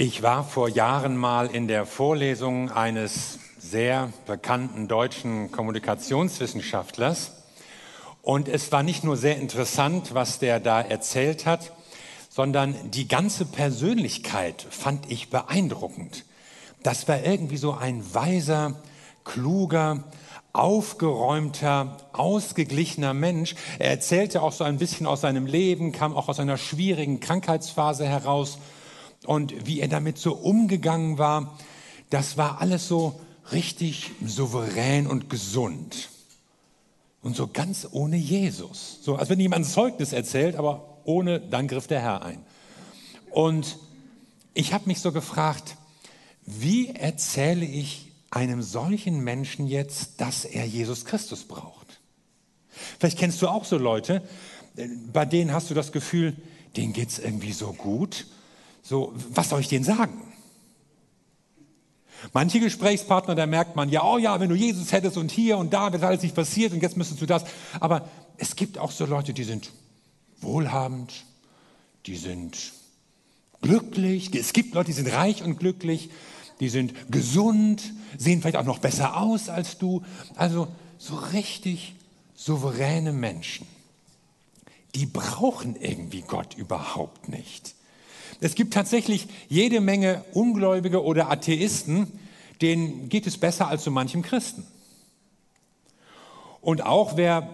Ich war vor Jahren mal in der Vorlesung eines sehr bekannten deutschen Kommunikationswissenschaftlers und es war nicht nur sehr interessant, was der da erzählt hat, sondern die ganze Persönlichkeit fand ich beeindruckend. Das war irgendwie so ein weiser, kluger, aufgeräumter, ausgeglichener Mensch. Er erzählte auch so ein bisschen aus seinem Leben, kam auch aus einer schwierigen Krankheitsphase heraus und wie er damit so umgegangen war, das war alles so richtig souverän und gesund. Und so ganz ohne Jesus. So, als wenn jemand ein Zeugnis erzählt, aber ohne, dann griff der Herr ein. Und ich habe mich so gefragt, wie erzähle ich einem solchen Menschen jetzt, dass er Jesus Christus braucht? Vielleicht kennst du auch so Leute, bei denen hast du das Gefühl, denen geht es irgendwie so gut so, was soll ich denen sagen? Manche Gesprächspartner, da merkt man, ja, oh ja, wenn du Jesus hättest und hier und da, wäre alles nicht passiert und jetzt müsstest du das. Aber es gibt auch so Leute, die sind wohlhabend, die sind glücklich. Es gibt Leute, die sind reich und glücklich, die sind gesund, sehen vielleicht auch noch besser aus als du. Also so richtig souveräne Menschen. Die brauchen irgendwie Gott überhaupt nicht. Es gibt tatsächlich jede Menge Ungläubige oder Atheisten, denen geht es besser als so manchem Christen. Und auch wer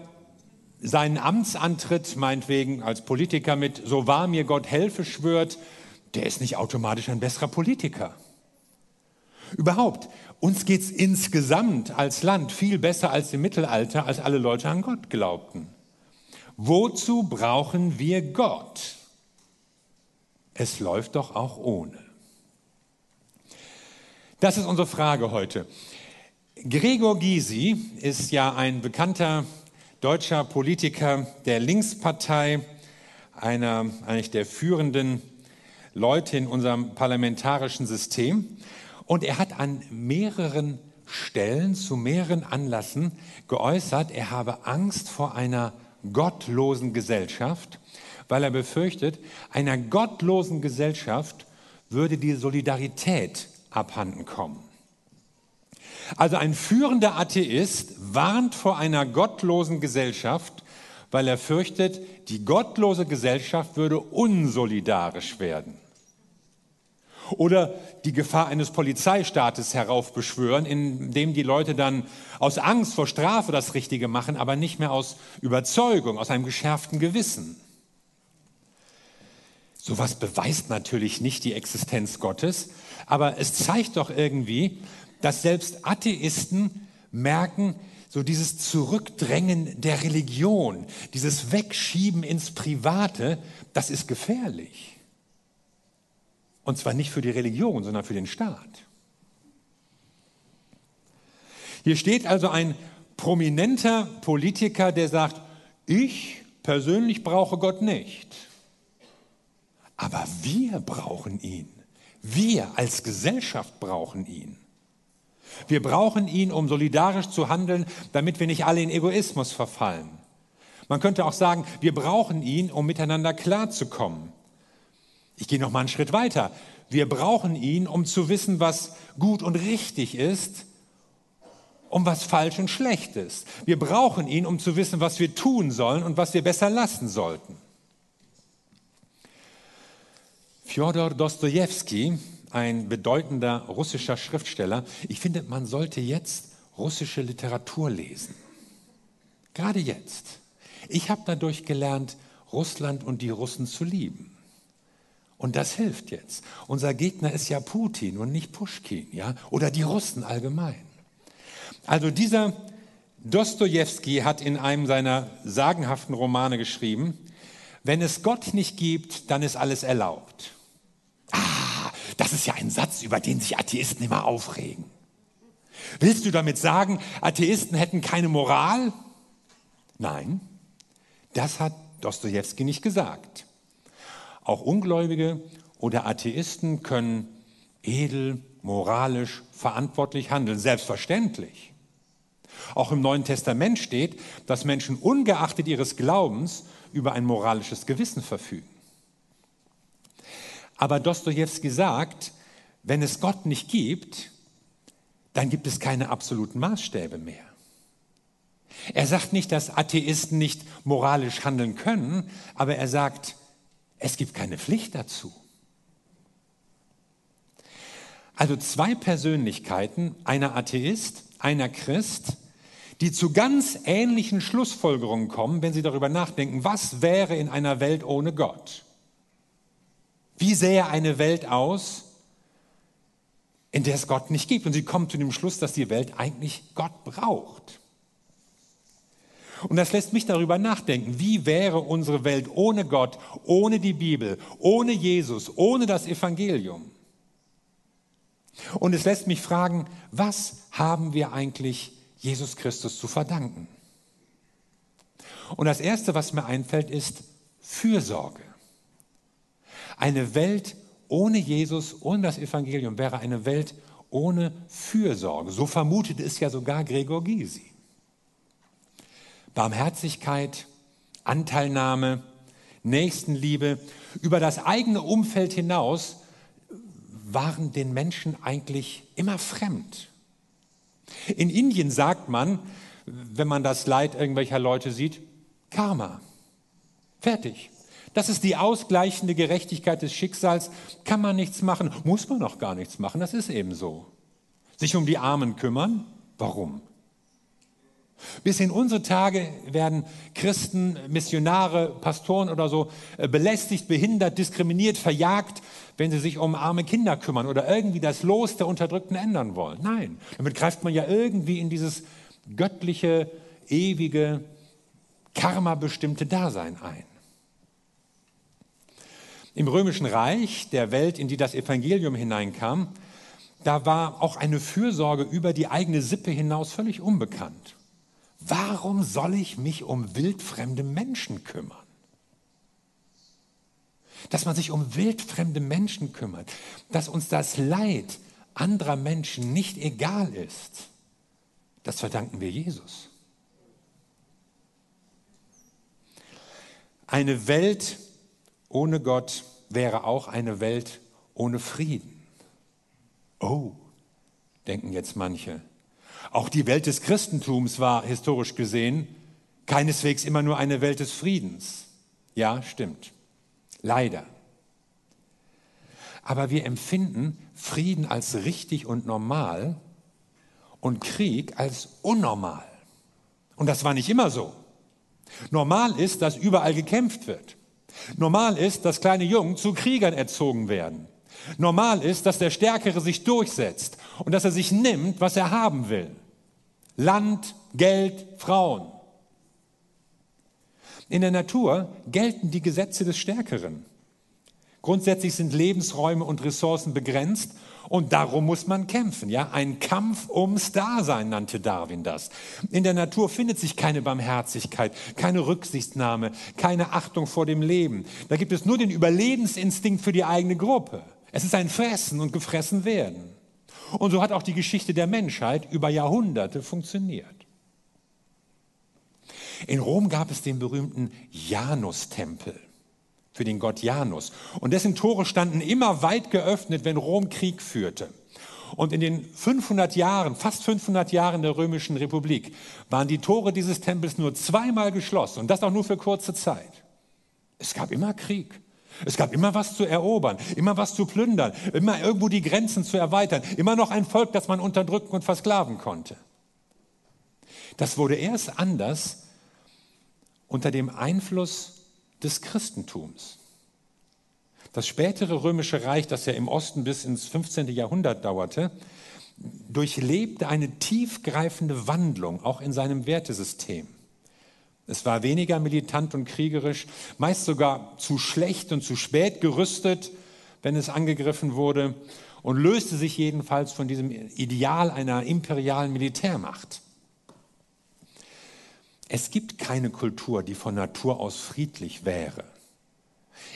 seinen Amtsantritt meinetwegen als Politiker mit So wahr mir Gott helfe schwört, der ist nicht automatisch ein besserer Politiker. Überhaupt, uns geht es insgesamt als Land viel besser als im Mittelalter, als alle Leute an Gott glaubten. Wozu brauchen wir Gott? Es läuft doch auch ohne. Das ist unsere Frage heute. Gregor Gysi ist ja ein bekannter deutscher Politiker der Linkspartei, einer eigentlich der führenden Leute in unserem parlamentarischen System. Und er hat an mehreren Stellen, zu mehreren Anlassen geäußert, er habe Angst vor einer gottlosen Gesellschaft weil er befürchtet, einer gottlosen Gesellschaft würde die Solidarität abhanden kommen. Also ein führender Atheist warnt vor einer gottlosen Gesellschaft, weil er fürchtet, die gottlose Gesellschaft würde unsolidarisch werden. Oder die Gefahr eines Polizeistaates heraufbeschwören, indem die Leute dann aus Angst vor Strafe das Richtige machen, aber nicht mehr aus Überzeugung, aus einem geschärften Gewissen. Sowas beweist natürlich nicht die Existenz Gottes, aber es zeigt doch irgendwie, dass selbst Atheisten merken, so dieses Zurückdrängen der Religion, dieses Wegschieben ins Private, das ist gefährlich. Und zwar nicht für die Religion, sondern für den Staat. Hier steht also ein prominenter Politiker, der sagt, ich persönlich brauche Gott nicht. Aber wir brauchen ihn. Wir als Gesellschaft brauchen ihn. Wir brauchen ihn, um solidarisch zu handeln, damit wir nicht alle in Egoismus verfallen. Man könnte auch sagen, wir brauchen ihn, um miteinander klarzukommen. Ich gehe noch mal einen Schritt weiter. Wir brauchen ihn, um zu wissen, was gut und richtig ist und was falsch und schlecht ist. Wir brauchen ihn, um zu wissen, was wir tun sollen und was wir besser lassen sollten. Fjodor Dostojewski, ein bedeutender russischer Schriftsteller, ich finde, man sollte jetzt russische Literatur lesen. Gerade jetzt. Ich habe dadurch gelernt, Russland und die Russen zu lieben. Und das hilft jetzt. Unser Gegner ist ja Putin und nicht Pushkin, ja, oder die Russen allgemein. Also dieser Dostojewski hat in einem seiner sagenhaften Romane geschrieben, wenn es Gott nicht gibt, dann ist alles erlaubt. Das ist ja ein Satz, über den sich Atheisten immer aufregen. Willst du damit sagen, Atheisten hätten keine Moral? Nein, das hat Dostoevsky nicht gesagt. Auch Ungläubige oder Atheisten können edel, moralisch, verantwortlich handeln, selbstverständlich. Auch im Neuen Testament steht, dass Menschen ungeachtet ihres Glaubens über ein moralisches Gewissen verfügen. Aber Dostoevsky sagt, wenn es Gott nicht gibt, dann gibt es keine absoluten Maßstäbe mehr. Er sagt nicht, dass Atheisten nicht moralisch handeln können, aber er sagt, es gibt keine Pflicht dazu. Also zwei Persönlichkeiten, einer Atheist, einer Christ, die zu ganz ähnlichen Schlussfolgerungen kommen, wenn sie darüber nachdenken, was wäre in einer Welt ohne Gott? Wie sähe eine Welt aus, in der es Gott nicht gibt? Und sie kommen zu dem Schluss, dass die Welt eigentlich Gott braucht. Und das lässt mich darüber nachdenken, wie wäre unsere Welt ohne Gott, ohne die Bibel, ohne Jesus, ohne das Evangelium? Und es lässt mich fragen, was haben wir eigentlich Jesus Christus zu verdanken? Und das Erste, was mir einfällt, ist Fürsorge. Eine Welt ohne Jesus, ohne das Evangelium wäre eine Welt ohne Fürsorge. So vermutet es ja sogar Gregor Gysi. Barmherzigkeit, Anteilnahme, Nächstenliebe über das eigene Umfeld hinaus waren den Menschen eigentlich immer fremd. In Indien sagt man, wenn man das Leid irgendwelcher Leute sieht, Karma. Fertig. Das ist die ausgleichende Gerechtigkeit des Schicksals. Kann man nichts machen, muss man auch gar nichts machen. Das ist eben so. Sich um die Armen kümmern? Warum? Bis in unsere Tage werden Christen, Missionare, Pastoren oder so äh, belästigt, behindert, diskriminiert, verjagt, wenn sie sich um arme Kinder kümmern oder irgendwie das Los der Unterdrückten ändern wollen. Nein, damit greift man ja irgendwie in dieses göttliche, ewige, karma-bestimmte Dasein ein. Im römischen Reich, der Welt, in die das Evangelium hineinkam, da war auch eine Fürsorge über die eigene Sippe hinaus völlig unbekannt. Warum soll ich mich um wildfremde Menschen kümmern? Dass man sich um wildfremde Menschen kümmert, dass uns das Leid anderer Menschen nicht egal ist, das verdanken wir Jesus. Eine Welt ohne Gott wäre auch eine Welt ohne Frieden. Oh, denken jetzt manche. Auch die Welt des Christentums war historisch gesehen keineswegs immer nur eine Welt des Friedens. Ja, stimmt. Leider. Aber wir empfinden Frieden als richtig und normal und Krieg als unnormal. Und das war nicht immer so. Normal ist, dass überall gekämpft wird. Normal ist, dass kleine Jungen zu Kriegern erzogen werden. Normal ist, dass der Stärkere sich durchsetzt und dass er sich nimmt, was er haben will. Land, Geld, Frauen. In der Natur gelten die Gesetze des Stärkeren. Grundsätzlich sind Lebensräume und Ressourcen begrenzt und darum muss man kämpfen. Ja, ein Kampf ums Dasein nannte Darwin das. In der Natur findet sich keine Barmherzigkeit, keine Rücksichtnahme, keine Achtung vor dem Leben. Da gibt es nur den Überlebensinstinkt für die eigene Gruppe. Es ist ein Fressen und gefressen werden. Und so hat auch die Geschichte der Menschheit über Jahrhunderte funktioniert. In Rom gab es den berühmten Janustempel für den Gott Janus. Und dessen Tore standen immer weit geöffnet, wenn Rom Krieg führte. Und in den 500 Jahren, fast 500 Jahren der Römischen Republik, waren die Tore dieses Tempels nur zweimal geschlossen und das auch nur für kurze Zeit. Es gab immer Krieg. Es gab immer was zu erobern, immer was zu plündern, immer irgendwo die Grenzen zu erweitern, immer noch ein Volk, das man unterdrücken und versklaven konnte. Das wurde erst anders unter dem Einfluss des Christentums. Das spätere römische Reich, das ja im Osten bis ins 15. Jahrhundert dauerte, durchlebte eine tiefgreifende Wandlung auch in seinem Wertesystem. Es war weniger militant und kriegerisch, meist sogar zu schlecht und zu spät gerüstet, wenn es angegriffen wurde und löste sich jedenfalls von diesem Ideal einer imperialen Militärmacht. Es gibt keine Kultur, die von Natur aus friedlich wäre.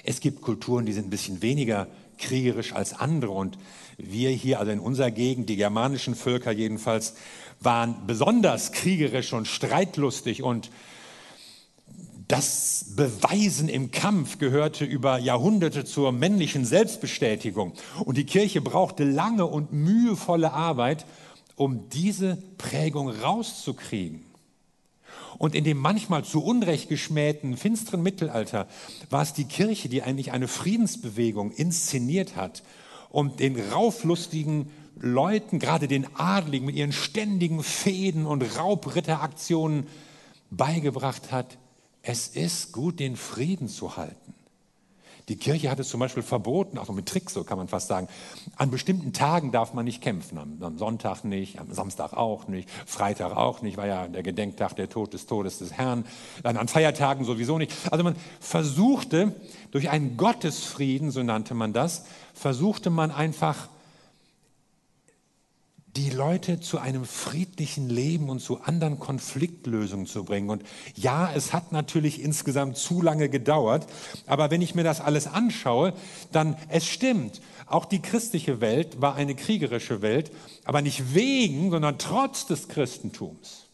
Es gibt Kulturen, die sind ein bisschen weniger kriegerisch als andere und wir hier, also in unserer Gegend, die germanischen Völker jedenfalls, waren besonders kriegerisch und streitlustig und Das Beweisen im Kampf gehörte über Jahrhunderte zur männlichen Selbstbestätigung. Und die Kirche brauchte lange und mühevolle Arbeit, um diese Prägung rauszukriegen. Und in dem manchmal zu Unrecht geschmähten, finsteren Mittelalter war es die Kirche, die eigentlich eine Friedensbewegung inszeniert hat und den rauflustigen Leuten, gerade den Adligen mit ihren ständigen Fäden und Raubritteraktionen beigebracht hat, es ist gut, den Frieden zu halten. Die Kirche hat es zum Beispiel verboten, also mit Tricks, so kann man fast sagen. An bestimmten Tagen darf man nicht kämpfen. Am, Sonntag nicht, am Samstag auch nicht, Freitag auch nicht, war ja der Gedenktag der Tod des Todes des Herrn. Dann an Feiertagen sowieso nicht. Also man versuchte durch einen Gottesfrieden, so nannte man das, versuchte man einfach die Leute zu einem friedlichen Leben und zu anderen Konfliktlösungen zu bringen. Und ja, es hat natürlich insgesamt zu lange gedauert, aber wenn ich mir das alles anschaue, dann es stimmt. Auch die christliche Welt war eine kriegerische Welt, aber nicht wegen, sondern trotz des Christentums.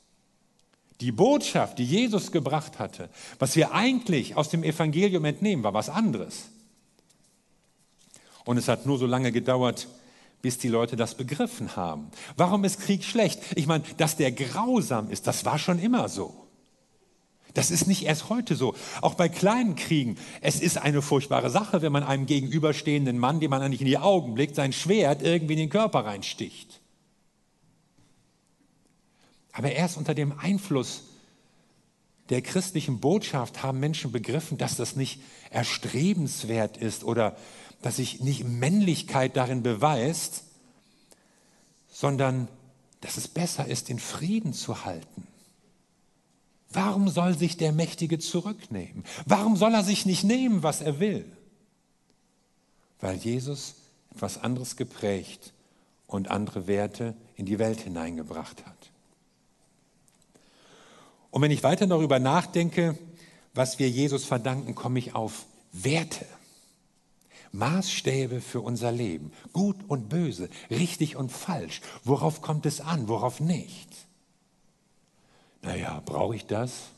Die Botschaft, die Jesus gebracht hatte, was wir eigentlich aus dem Evangelium entnehmen, war was anderes. Und es hat nur so lange gedauert, bis die Leute das begriffen haben. Warum ist Krieg schlecht? Ich meine, dass der grausam ist, das war schon immer so. Das ist nicht erst heute so. Auch bei kleinen Kriegen. Es ist eine furchtbare Sache, wenn man einem gegenüberstehenden Mann, dem man eigentlich in die Augen blickt, sein Schwert irgendwie in den Körper reinsticht. Aber erst unter dem Einfluss der christlichen Botschaft haben Menschen begriffen, dass das nicht erstrebenswert ist oder dass sich nicht Männlichkeit darin beweist, sondern dass es besser ist, den Frieden zu halten. Warum soll sich der Mächtige zurücknehmen? Warum soll er sich nicht nehmen, was er will? Weil Jesus etwas anderes geprägt und andere Werte in die Welt hineingebracht hat. Und wenn ich weiter darüber nachdenke, was wir Jesus verdanken, komme ich auf Werte. Maßstäbe für unser Leben. Gut und böse, richtig und falsch. Worauf kommt es an, worauf nicht? Naja, brauche ich das?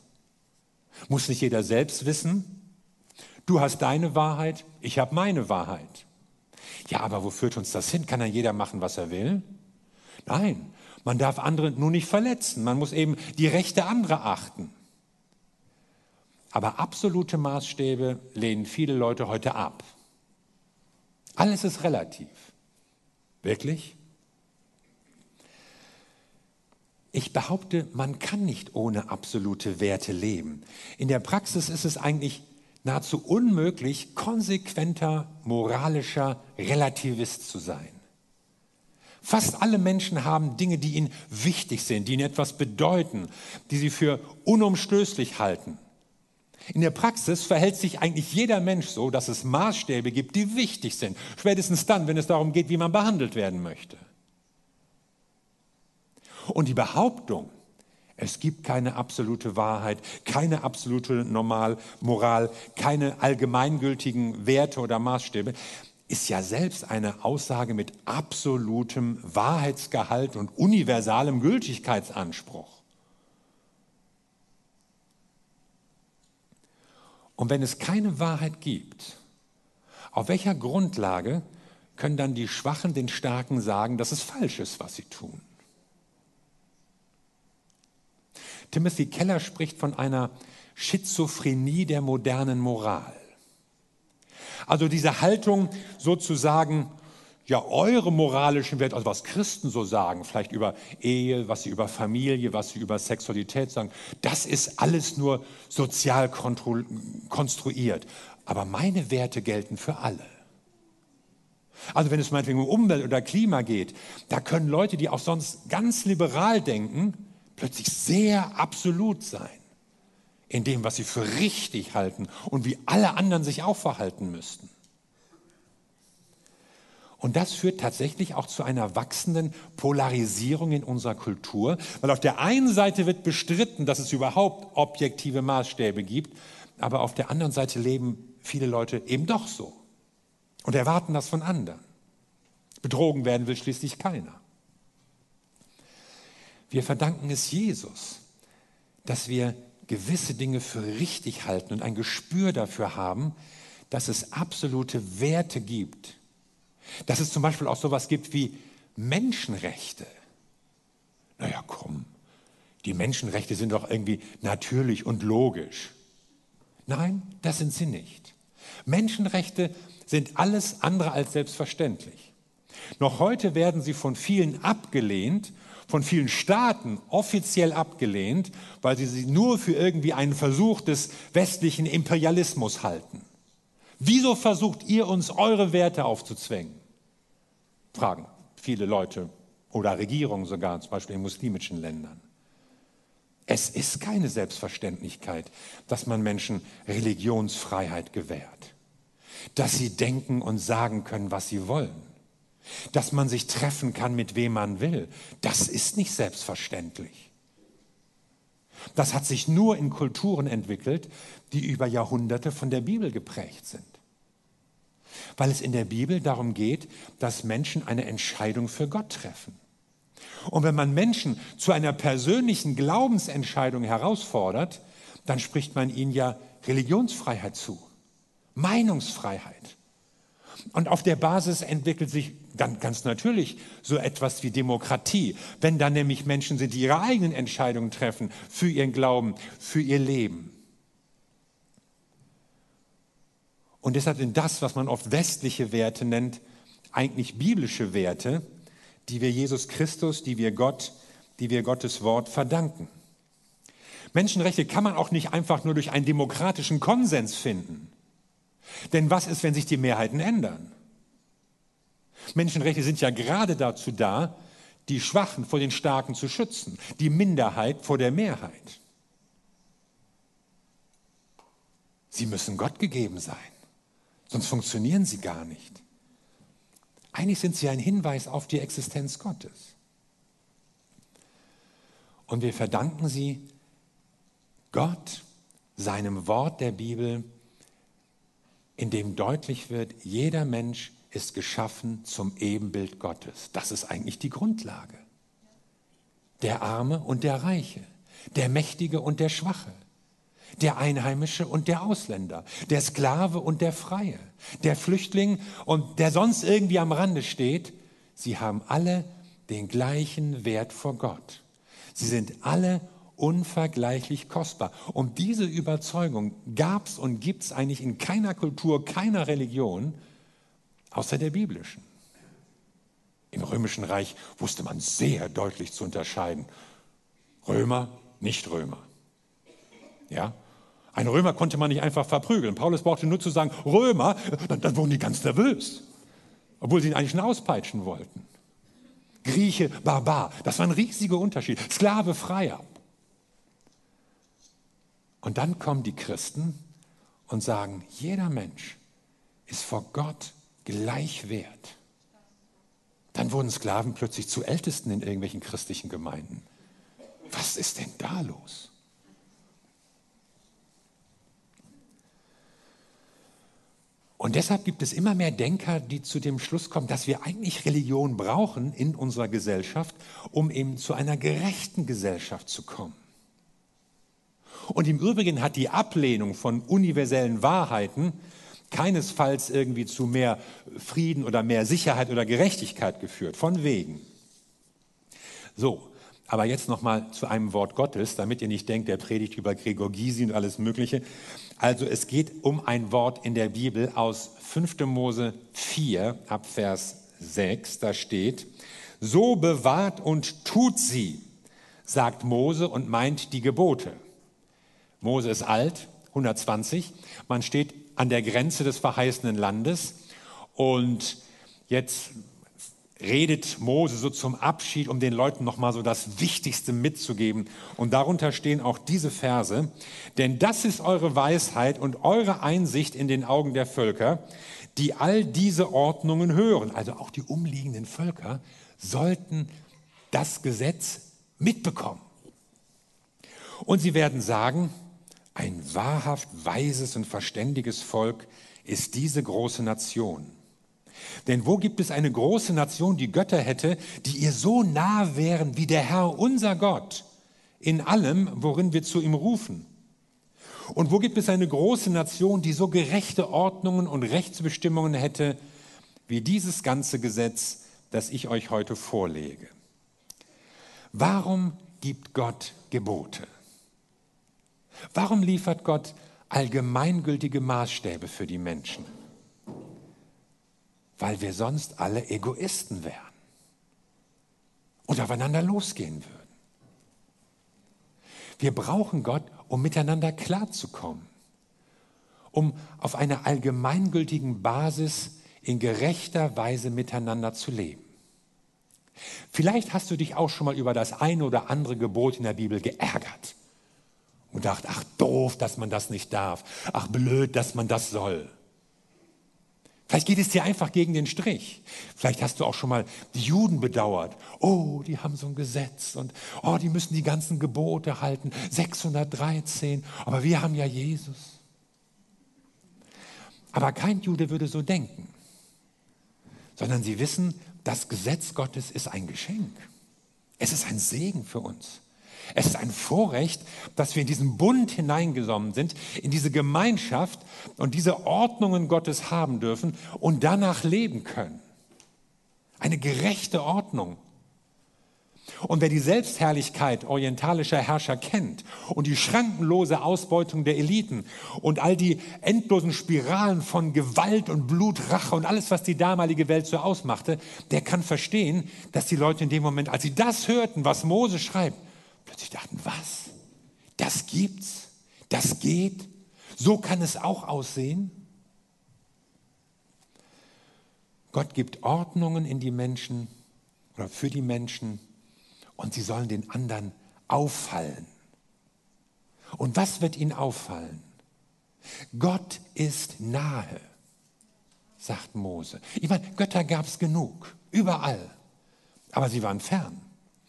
Muss nicht jeder selbst wissen? Du hast deine Wahrheit, ich habe meine Wahrheit. Ja, aber wo führt uns das hin? Kann dann jeder machen, was er will? Nein, man darf andere nur nicht verletzen. Man muss eben die Rechte anderer achten. Aber absolute Maßstäbe lehnen viele Leute heute ab. Alles ist relativ. Wirklich? Ich behaupte, man kann nicht ohne absolute Werte leben. In der Praxis ist es eigentlich nahezu unmöglich, konsequenter moralischer Relativist zu sein. Fast alle Menschen haben Dinge, die ihnen wichtig sind, die ihnen etwas bedeuten, die sie für unumstößlich halten. In der Praxis verhält sich eigentlich jeder Mensch so, dass es Maßstäbe gibt, die wichtig sind. Spätestens dann, wenn es darum geht, wie man behandelt werden möchte. Und die Behauptung, es gibt keine absolute Wahrheit, keine absolute Normal, Moral, keine allgemeingültigen Werte oder Maßstäbe, ist ja selbst eine Aussage mit absolutem Wahrheitsgehalt und universalem Gültigkeitsanspruch. Und wenn es keine Wahrheit gibt, auf welcher Grundlage können dann die Schwachen den Starken sagen, dass es falsch ist, was sie tun? Timothy Keller spricht von einer Schizophrenie der modernen Moral. Also diese Haltung sozusagen, ja, eure moralischen Werte, also was Christen so sagen, vielleicht über Ehe, was sie über Familie, was sie über Sexualität sagen, das ist alles nur sozial konstruiert. Aber meine Werte gelten für alle. Also wenn es meinetwegen um Umwelt oder Klima geht, da können Leute, die auch sonst ganz liberal denken, plötzlich sehr absolut sein in dem, was sie für richtig halten und wie alle anderen sich auch verhalten müssten. Und das führt tatsächlich auch zu einer wachsenden Polarisierung in unserer Kultur, weil auf der einen Seite wird bestritten, dass es überhaupt objektive Maßstäbe gibt, aber auf der anderen Seite leben viele Leute eben doch so und erwarten das von anderen. Betrogen werden will schließlich keiner. Wir verdanken es Jesus, dass wir gewisse Dinge für richtig halten und ein Gespür dafür haben, dass es absolute Werte gibt. Dass es zum Beispiel auch sowas gibt wie Menschenrechte. Naja, komm, die Menschenrechte sind doch irgendwie natürlich und logisch. Nein, das sind sie nicht. Menschenrechte sind alles andere als selbstverständlich. Noch heute werden sie von vielen abgelehnt, von vielen Staaten offiziell abgelehnt, weil sie sie nur für irgendwie einen Versuch des westlichen Imperialismus halten. Wieso versucht ihr uns eure Werte aufzuzwängen? Fragen viele Leute oder Regierungen sogar, zum Beispiel in muslimischen Ländern. Es ist keine Selbstverständlichkeit, dass man Menschen Religionsfreiheit gewährt, dass sie denken und sagen können, was sie wollen, dass man sich treffen kann, mit wem man will. Das ist nicht selbstverständlich. Das hat sich nur in Kulturen entwickelt, die über Jahrhunderte von der Bibel geprägt sind. Weil es in der Bibel darum geht, dass Menschen eine Entscheidung für Gott treffen. Und wenn man Menschen zu einer persönlichen Glaubensentscheidung herausfordert, dann spricht man ihnen ja Religionsfreiheit zu, Meinungsfreiheit. Und auf der Basis entwickelt sich dann ganz natürlich so etwas wie Demokratie, wenn da nämlich Menschen sind, die ihre eigenen Entscheidungen treffen für ihren Glauben, für ihr Leben. Und deshalb sind das, was man oft westliche Werte nennt, eigentlich biblische Werte, die wir Jesus Christus, die wir Gott, die wir Gottes Wort verdanken. Menschenrechte kann man auch nicht einfach nur durch einen demokratischen Konsens finden. Denn was ist, wenn sich die Mehrheiten ändern? Menschenrechte sind ja gerade dazu da, die Schwachen vor den Starken zu schützen, die Minderheit vor der Mehrheit. Sie müssen Gott gegeben sein, sonst funktionieren sie gar nicht. Eigentlich sind sie ein Hinweis auf die Existenz Gottes. Und wir verdanken sie Gott, seinem Wort der Bibel, in dem deutlich wird, jeder Mensch ist geschaffen zum Ebenbild Gottes. Das ist eigentlich die Grundlage. Der Arme und der Reiche, der Mächtige und der Schwache, der Einheimische und der Ausländer, der Sklave und der Freie, der Flüchtling und der sonst irgendwie am Rande steht. Sie haben alle den gleichen Wert vor Gott. Sie sind alle unvergleichlich kostbar. Und diese Überzeugung gab es und gibt es eigentlich in keiner Kultur, keiner Religion, außer der biblischen. Im römischen Reich wusste man sehr deutlich zu unterscheiden. Römer, nicht Römer. Ja? Ein Römer konnte man nicht einfach verprügeln. Paulus brauchte nur zu sagen, Römer, dann, dann wurden die ganz nervös. Obwohl sie ihn eigentlich schon auspeitschen wollten. Grieche, Barbar, das war ein riesiger Unterschied. Sklave, Freier. Und dann kommen die Christen und sagen, jeder Mensch ist vor Gott gleich wert. Dann wurden Sklaven plötzlich zu Ältesten in irgendwelchen christlichen Gemeinden. Was ist denn da los? Und deshalb gibt es immer mehr Denker, die zu dem Schluss kommen, dass wir eigentlich Religion brauchen in unserer Gesellschaft, um eben zu einer gerechten Gesellschaft zu kommen. Und im Übrigen hat die Ablehnung von universellen Wahrheiten keinesfalls irgendwie zu mehr Frieden oder mehr Sicherheit oder Gerechtigkeit geführt. Von wegen. So, aber jetzt nochmal zu einem Wort Gottes, damit ihr nicht denkt, der predigt über Gregor Gysi und alles Mögliche. Also es geht um ein Wort in der Bibel aus 5. Mose 4 ab Vers 6. Da steht, so bewahrt und tut sie, sagt Mose und meint die Gebote. Mose ist alt, 120. Man steht an der Grenze des verheißenen Landes und jetzt redet Mose so zum Abschied, um den Leuten nochmal so das Wichtigste mitzugeben. Und darunter stehen auch diese Verse. Denn das ist eure Weisheit und eure Einsicht in den Augen der Völker, die all diese Ordnungen hören. Also auch die umliegenden Völker sollten das Gesetz mitbekommen. Und sie werden sagen, ein wahrhaft weises und verständiges Volk ist diese große Nation. Denn wo gibt es eine große Nation, die Götter hätte, die ihr so nah wären wie der Herr, unser Gott, in allem, worin wir zu ihm rufen? Und wo gibt es eine große Nation, die so gerechte Ordnungen und Rechtsbestimmungen hätte, wie dieses ganze Gesetz, das ich euch heute vorlege? Warum gibt Gott Gebote? Warum liefert Gott allgemeingültige Maßstäbe für die Menschen? Weil wir sonst alle Egoisten wären und aufeinander losgehen würden. Wir brauchen Gott, um miteinander klarzukommen, um auf einer allgemeingültigen Basis in gerechter Weise miteinander zu leben. Vielleicht hast du dich auch schon mal über das eine oder andere Gebot in der Bibel geärgert und dacht, ach doof, dass man das nicht darf, ach blöd, dass man das soll. Vielleicht geht es dir einfach gegen den Strich. Vielleicht hast du auch schon mal die Juden bedauert. Oh, die haben so ein Gesetz und oh, die müssen die ganzen Gebote halten. 613. Aber wir haben ja Jesus. Aber kein Jude würde so denken, sondern sie wissen, das Gesetz Gottes ist ein Geschenk. Es ist ein Segen für uns. Es ist ein Vorrecht, dass wir in diesen Bund hineingesonnen sind, in diese Gemeinschaft und diese Ordnungen Gottes haben dürfen und danach leben können. Eine gerechte Ordnung. Und wer die Selbstherrlichkeit orientalischer Herrscher kennt und die schrankenlose Ausbeutung der Eliten und all die endlosen Spiralen von Gewalt und Blutrache und alles, was die damalige Welt so ausmachte, der kann verstehen, dass die Leute in dem Moment, als sie das hörten, was Mose schreibt, plötzlich dachten, was? Das gibt's? Das geht? So kann es auch aussehen? Gott gibt Ordnungen in die Menschen oder für die Menschen und sie sollen den anderen auffallen. Und was wird ihnen auffallen? Gott ist nahe, sagt Mose. Ich meine, Götter gab es genug, überall, aber sie waren fern.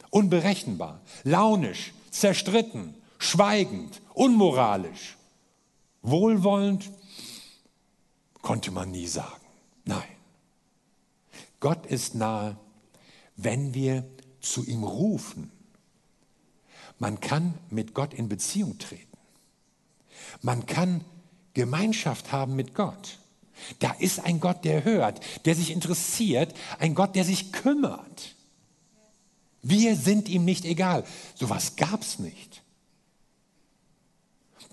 Unberechenbar, launisch, zerstritten, schweigend, unmoralisch. Wohlwollend konnte man nie sagen. Nein. Gott ist nahe, wenn wir zu ihm rufen. Man kann mit Gott in Beziehung treten. Man kann Gemeinschaft haben mit Gott. Da ist ein Gott, der hört, der sich interessiert, ein Gott, der sich kümmert. Wir sind ihm nicht egal. Sowas gab es nicht.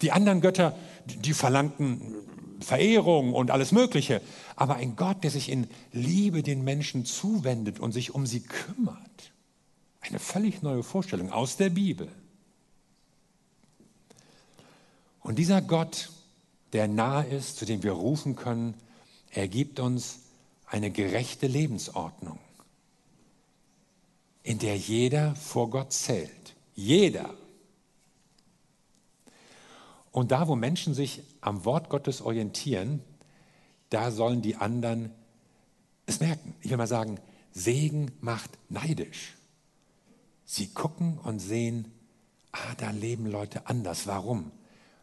Die anderen Götter, die verlangten Verehrung und alles Mögliche. Aber ein Gott, der sich in Liebe den Menschen zuwendet und sich um sie kümmert. Eine völlig neue Vorstellung aus der Bibel. Und dieser Gott, der nahe ist, zu dem wir rufen können, er gibt uns eine gerechte Lebensordnung in der jeder vor Gott zählt. Jeder. Und da, wo Menschen sich am Wort Gottes orientieren, da sollen die anderen es merken. Ich will mal sagen, Segen macht neidisch. Sie gucken und sehen, ah, da leben Leute anders. Warum?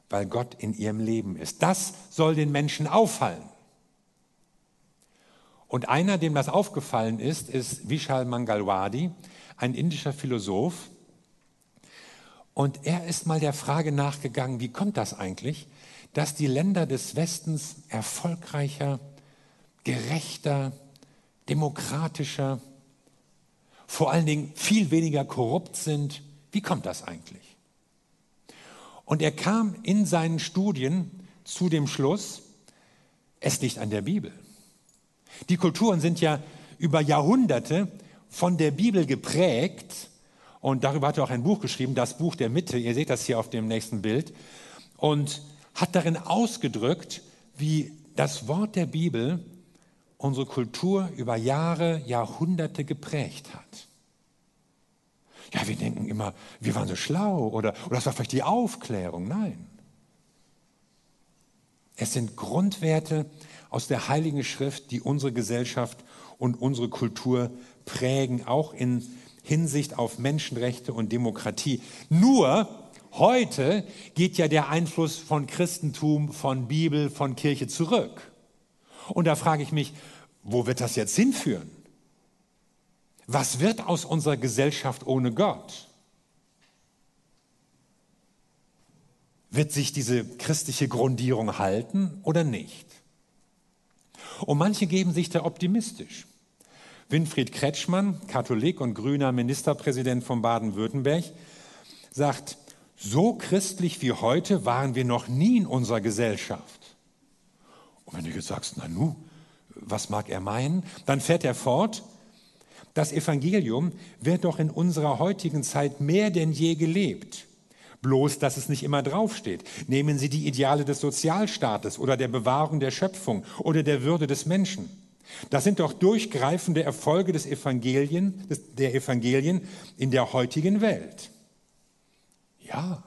Weil Gott in ihrem Leben ist. Das soll den Menschen auffallen. Und einer, dem das aufgefallen ist, ist Vishal Mangalwadi, ein indischer Philosoph. Und er ist mal der Frage nachgegangen, wie kommt das eigentlich, dass die Länder des Westens erfolgreicher, gerechter, demokratischer, vor allen Dingen viel weniger korrupt sind. Wie kommt das eigentlich? Und er kam in seinen Studien zu dem Schluss, es liegt an der Bibel. Die Kulturen sind ja über Jahrhunderte von der Bibel geprägt. Und darüber hat er auch ein Buch geschrieben, das Buch der Mitte. Ihr seht das hier auf dem nächsten Bild. Und hat darin ausgedrückt, wie das Wort der Bibel unsere Kultur über Jahre, Jahrhunderte geprägt hat. Ja, wir denken immer, wir waren so schlau oder, oder das war vielleicht die Aufklärung. Nein. Es sind Grundwerte, aus der Heiligen Schrift, die unsere Gesellschaft und unsere Kultur prägen, auch in Hinsicht auf Menschenrechte und Demokratie. Nur heute geht ja der Einfluss von Christentum, von Bibel, von Kirche zurück. Und da frage ich mich, wo wird das jetzt hinführen? Was wird aus unserer Gesellschaft ohne Gott? Wird sich diese christliche Grundierung halten oder nicht? Und manche geben sich da optimistisch. Winfried Kretschmann, Katholik und grüner Ministerpräsident von Baden-Württemberg, sagt, so christlich wie heute waren wir noch nie in unserer Gesellschaft. Und wenn du jetzt sagst, na nu, was mag er meinen? Dann fährt er fort, das Evangelium wird doch in unserer heutigen Zeit mehr denn je gelebt. Bloß, dass es nicht immer draufsteht. Nehmen Sie die Ideale des Sozialstaates oder der Bewahrung der Schöpfung oder der Würde des Menschen. Das sind doch durchgreifende Erfolge des Evangelien, des, der Evangelien in der heutigen Welt. Ja.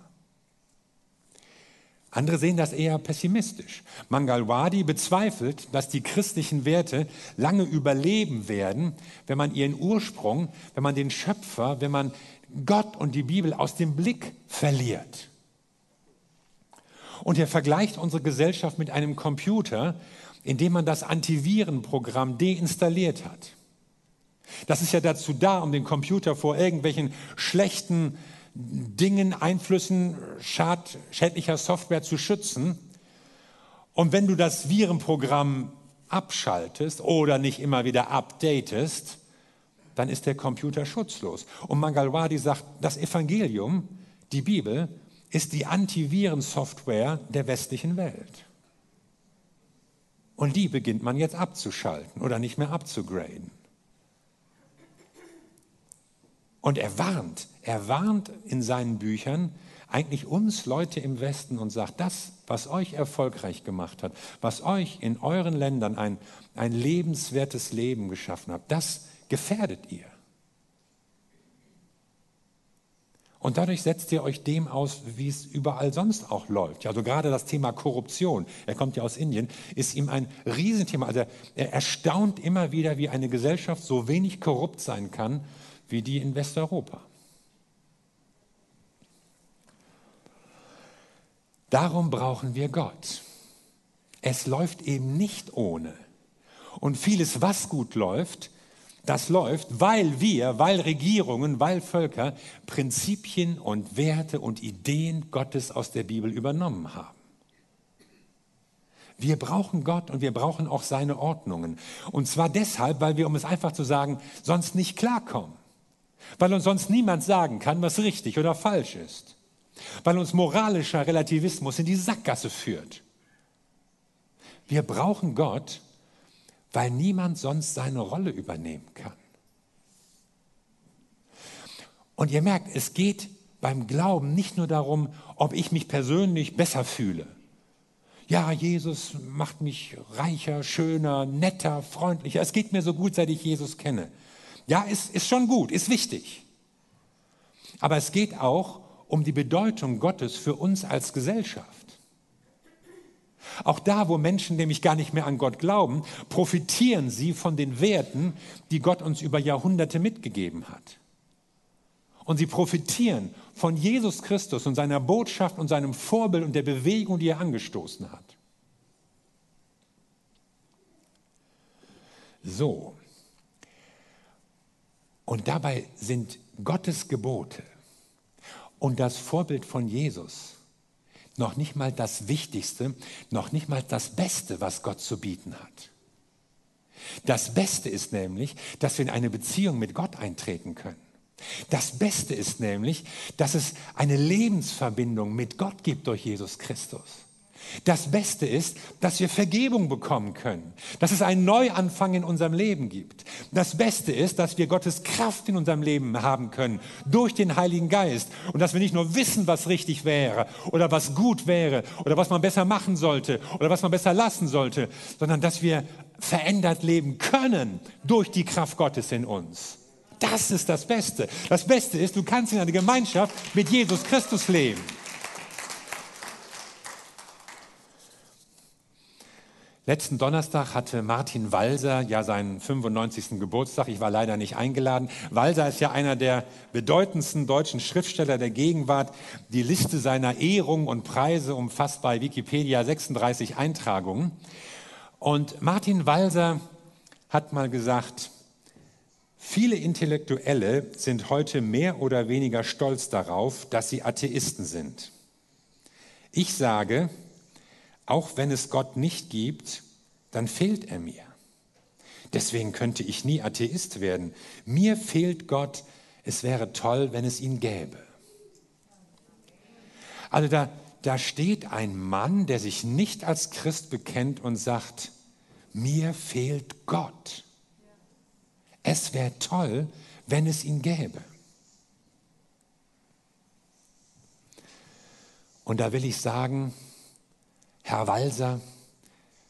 Andere sehen das eher pessimistisch. Mangalwadi bezweifelt, dass die christlichen Werte lange überleben werden, wenn man ihren Ursprung, wenn man den Schöpfer, wenn man Gott und die Bibel aus dem Blick verliert. Und er vergleicht unsere Gesellschaft mit einem Computer, in dem man das Antivirenprogramm deinstalliert hat. Das ist ja dazu da, um den Computer vor irgendwelchen schlechten Dingen, Einflüssen schad, schädlicher Software zu schützen. Und wenn du das Virenprogramm abschaltest oder nicht immer wieder updatest, dann ist der Computer schutzlos. Und Mangalwadi sagt, das Evangelium, die Bibel, ist die Antivirensoftware der westlichen Welt. Und die beginnt man jetzt abzuschalten oder nicht mehr abzugraden. Und er warnt, er warnt in seinen Büchern eigentlich uns Leute im Westen und sagt, das, was euch erfolgreich gemacht hat, was euch in euren Ländern ein, ein lebenswertes Leben geschaffen hat, das gefährdet ihr. Und dadurch setzt ihr euch dem aus, wie es überall sonst auch läuft. Also gerade das Thema Korruption, er kommt ja aus Indien, ist ihm ein Riesenthema. Also er erstaunt immer wieder, wie eine Gesellschaft so wenig korrupt sein kann wie die in Westeuropa. Darum brauchen wir Gott. Es läuft eben nicht ohne. Und vieles, was gut läuft, das läuft, weil wir, weil Regierungen, weil Völker Prinzipien und Werte und Ideen Gottes aus der Bibel übernommen haben. Wir brauchen Gott und wir brauchen auch seine Ordnungen. Und zwar deshalb, weil wir, um es einfach zu sagen, sonst nicht klarkommen. Weil uns sonst niemand sagen kann, was richtig oder falsch ist. Weil uns moralischer Relativismus in die Sackgasse führt. Wir brauchen Gott, weil niemand sonst seine Rolle übernehmen kann. Und ihr merkt, es geht beim Glauben nicht nur darum, ob ich mich persönlich besser fühle. Ja, Jesus macht mich reicher, schöner, netter, freundlicher. Es geht mir so gut, seit ich Jesus kenne. Ja, ist, ist schon gut, ist wichtig. Aber es geht auch um die Bedeutung Gottes für uns als Gesellschaft. Auch da, wo Menschen nämlich gar nicht mehr an Gott glauben, profitieren sie von den Werten, die Gott uns über Jahrhunderte mitgegeben hat. Und sie profitieren von Jesus Christus und seiner Botschaft und seinem Vorbild und der Bewegung, die er angestoßen hat. So. Und dabei sind Gottes Gebote und das Vorbild von Jesus noch nicht mal das Wichtigste, noch nicht mal das Beste, was Gott zu bieten hat. Das Beste ist nämlich, dass wir in eine Beziehung mit Gott eintreten können. Das Beste ist nämlich, dass es eine Lebensverbindung mit Gott gibt durch Jesus Christus. Das Beste ist, dass wir Vergebung bekommen können, dass es einen Neuanfang in unserem Leben gibt. Das Beste ist, dass wir Gottes Kraft in unserem Leben haben können durch den Heiligen Geist und dass wir nicht nur wissen, was richtig wäre oder was gut wäre oder was man besser machen sollte oder was man besser lassen sollte, sondern dass wir verändert leben können durch die Kraft Gottes in uns. Das ist das Beste. Das Beste ist, du kannst in einer Gemeinschaft mit Jesus Christus leben. Letzten Donnerstag hatte Martin Walser ja seinen 95. Geburtstag. Ich war leider nicht eingeladen. Walser ist ja einer der bedeutendsten deutschen Schriftsteller der Gegenwart. Die Liste seiner Ehrungen und Preise umfasst bei Wikipedia 36 Eintragungen. Und Martin Walser hat mal gesagt, viele Intellektuelle sind heute mehr oder weniger stolz darauf, dass sie Atheisten sind. Ich sage, auch wenn es Gott nicht gibt, dann fehlt er mir. Deswegen könnte ich nie Atheist werden. Mir fehlt Gott. Es wäre toll, wenn es ihn gäbe. Also da, da steht ein Mann, der sich nicht als Christ bekennt und sagt, mir fehlt Gott. Es wäre toll, wenn es ihn gäbe. Und da will ich sagen, Herr Walser,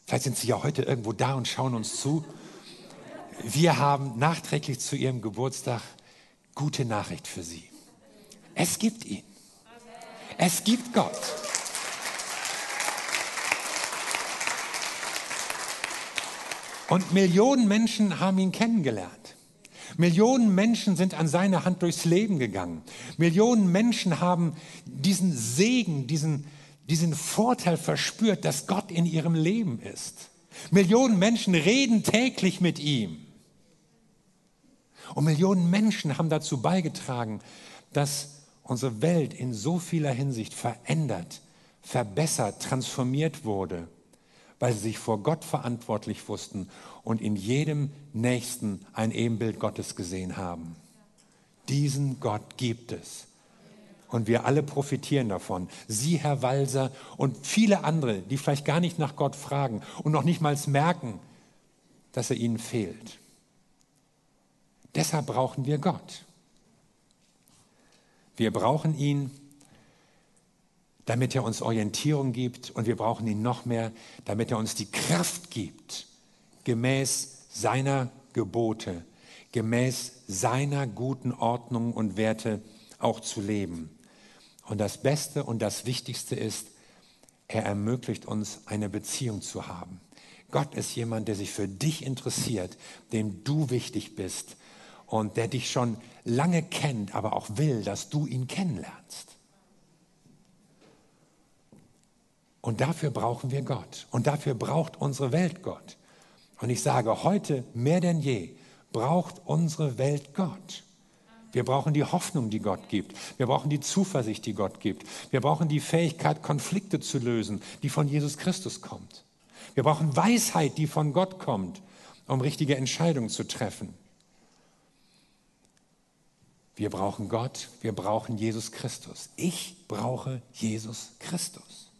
vielleicht sind Sie ja heute irgendwo da und schauen uns zu. Wir haben nachträglich zu Ihrem Geburtstag gute Nachricht für Sie. Es gibt ihn. Es gibt Gott. Und Millionen Menschen haben ihn kennengelernt. Millionen Menschen sind an seiner Hand durchs Leben gegangen. Millionen Menschen haben diesen Segen, diesen, diesen Vorteil verspürt, dass Gott in ihrem Leben ist. Millionen Menschen reden täglich mit ihm. Und Millionen Menschen haben dazu beigetragen, dass unsere Welt in so vieler Hinsicht verändert, verbessert, transformiert wurde, weil sie sich vor Gott verantwortlich wussten und in jedem Nächsten ein Ebenbild Gottes gesehen haben. Diesen Gott gibt es. Und wir alle profitieren davon. Sie, Herr Walser und viele andere, die vielleicht gar nicht nach Gott fragen und noch nicht mal merken, dass er ihnen fehlt. Deshalb brauchen wir Gott. Wir brauchen ihn, damit er uns Orientierung gibt und wir brauchen ihn noch mehr, damit er uns die Kraft gibt, gemäß seiner Gebote, gemäß seiner guten Ordnung und Werte auch zu leben. Und das Beste und das Wichtigste ist, er ermöglicht uns eine Beziehung zu haben. Gott ist jemand, der sich für dich interessiert, dem du wichtig bist und der dich schon lange kennt, aber auch will, dass du ihn kennenlernst. Und dafür brauchen wir Gott. Und dafür braucht unsere Welt Gott. Und ich sage, heute mehr denn je braucht unsere Welt Gott. Wir brauchen die Hoffnung, die Gott gibt. Wir brauchen die Zuversicht, die Gott gibt. Wir brauchen die Fähigkeit, Konflikte zu lösen, die von Jesus Christus kommt. Wir brauchen Weisheit, die von Gott kommt, um richtige Entscheidungen zu treffen. Wir brauchen Gott, wir brauchen Jesus Christus. Ich brauche Jesus Christus.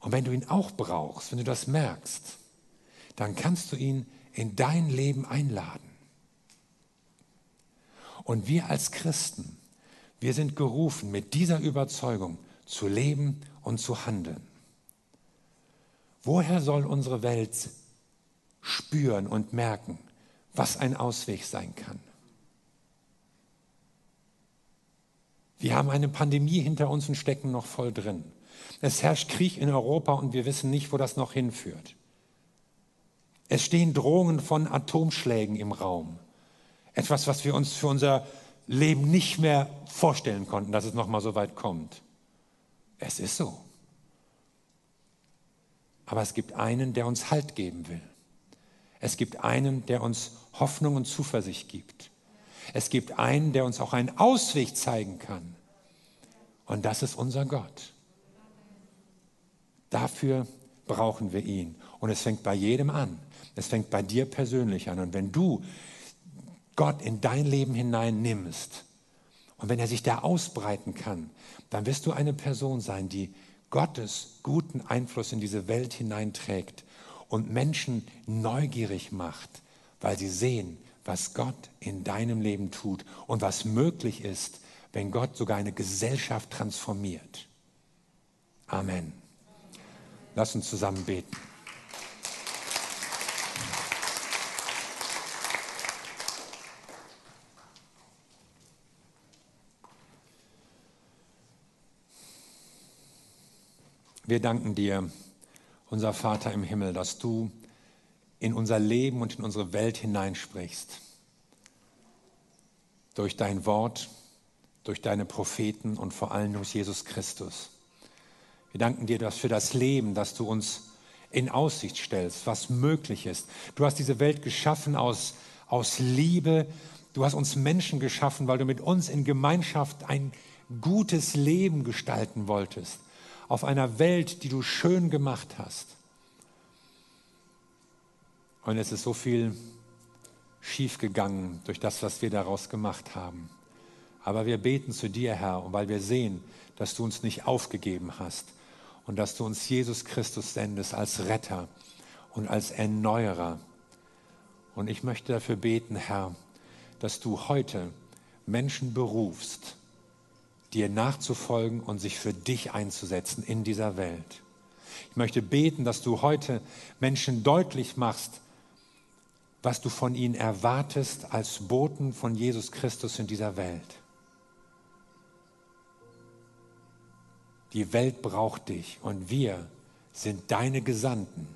Und wenn du ihn auch brauchst, wenn du das merkst, dann kannst du ihn in dein Leben einladen. Und wir als Christen, wir sind gerufen, mit dieser Überzeugung zu leben und zu handeln. Woher soll unsere Welt spüren und merken, was ein Ausweg sein kann. Wir haben eine Pandemie hinter uns und stecken noch voll drin. Es herrscht Krieg in Europa und wir wissen nicht, wo das noch hinführt. Es stehen Drohungen von Atomschlägen im Raum. Etwas, was wir uns für unser Leben nicht mehr vorstellen konnten, dass es noch mal so weit kommt. Es ist so. Aber es gibt einen, der uns Halt geben will. Es gibt einen, der uns Hoffnung und Zuversicht gibt. Es gibt einen, der uns auch einen Ausweg zeigen kann. Und das ist unser Gott. Dafür brauchen wir ihn. Und es fängt bei jedem an. Es fängt bei dir persönlich an. Und wenn du Gott in dein Leben hinein nimmst und wenn er sich da ausbreiten kann, dann wirst du eine Person sein, die Gottes guten Einfluss in diese Welt hineinträgt und Menschen neugierig macht, weil sie sehen, was Gott in deinem Leben tut und was möglich ist, wenn Gott sogar eine Gesellschaft transformiert. Amen. Lass uns zusammen beten. Wir danken dir unser Vater im Himmel, dass du in unser Leben und in unsere Welt hineinsprichst. Durch dein Wort, durch deine Propheten und vor allem durch Jesus Christus. Wir danken dir dass für das Leben, das du uns in Aussicht stellst, was möglich ist. Du hast diese Welt geschaffen aus, aus Liebe. Du hast uns Menschen geschaffen, weil du mit uns in Gemeinschaft ein gutes Leben gestalten wolltest, auf einer Welt, die du schön gemacht hast. Und es ist so viel schiefgegangen durch das, was wir daraus gemacht haben. Aber wir beten zu dir, Herr, weil wir sehen, dass du uns nicht aufgegeben hast und dass du uns Jesus Christus sendest als Retter und als Erneuerer. Und ich möchte dafür beten, Herr, dass du heute Menschen berufst, dir nachzufolgen und sich für dich einzusetzen in dieser Welt. Ich möchte beten, dass du heute Menschen deutlich machst, was du von ihnen erwartest als Boten von Jesus Christus in dieser Welt. Die Welt braucht dich und wir sind deine Gesandten.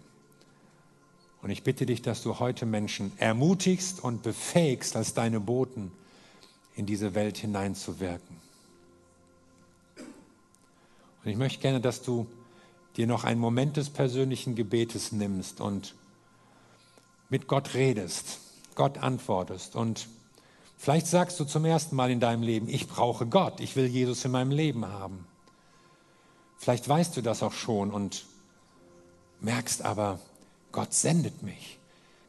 Und ich bitte dich, dass du heute Menschen ermutigst und befähigst, als deine Boten in diese Welt hineinzuwirken. Und ich möchte gerne, dass du dir noch einen Moment des persönlichen Gebetes nimmst und mit Gott redest, Gott antwortest. Und vielleicht sagst du zum ersten Mal in deinem Leben, ich brauche Gott, ich will Jesus in meinem Leben haben. Vielleicht weißt du das auch schon und merkst aber, Gott sendet mich.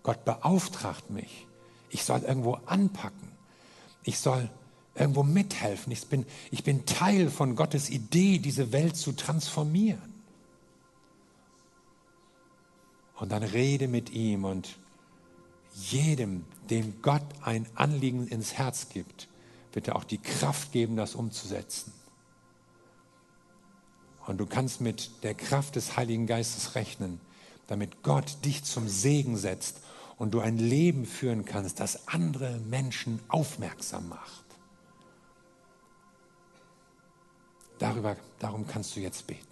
Gott beauftragt mich. Ich soll irgendwo anpacken. Ich soll irgendwo mithelfen. Ich bin, ich bin Teil von Gottes Idee, diese Welt zu transformieren. Und dann rede mit ihm und jedem, dem Gott ein Anliegen ins Herz gibt, wird er auch die Kraft geben, das umzusetzen. Und du kannst mit der Kraft des Heiligen Geistes rechnen, damit Gott dich zum Segen setzt und du ein Leben führen kannst, das andere Menschen aufmerksam macht. Darüber, darum kannst du jetzt beten.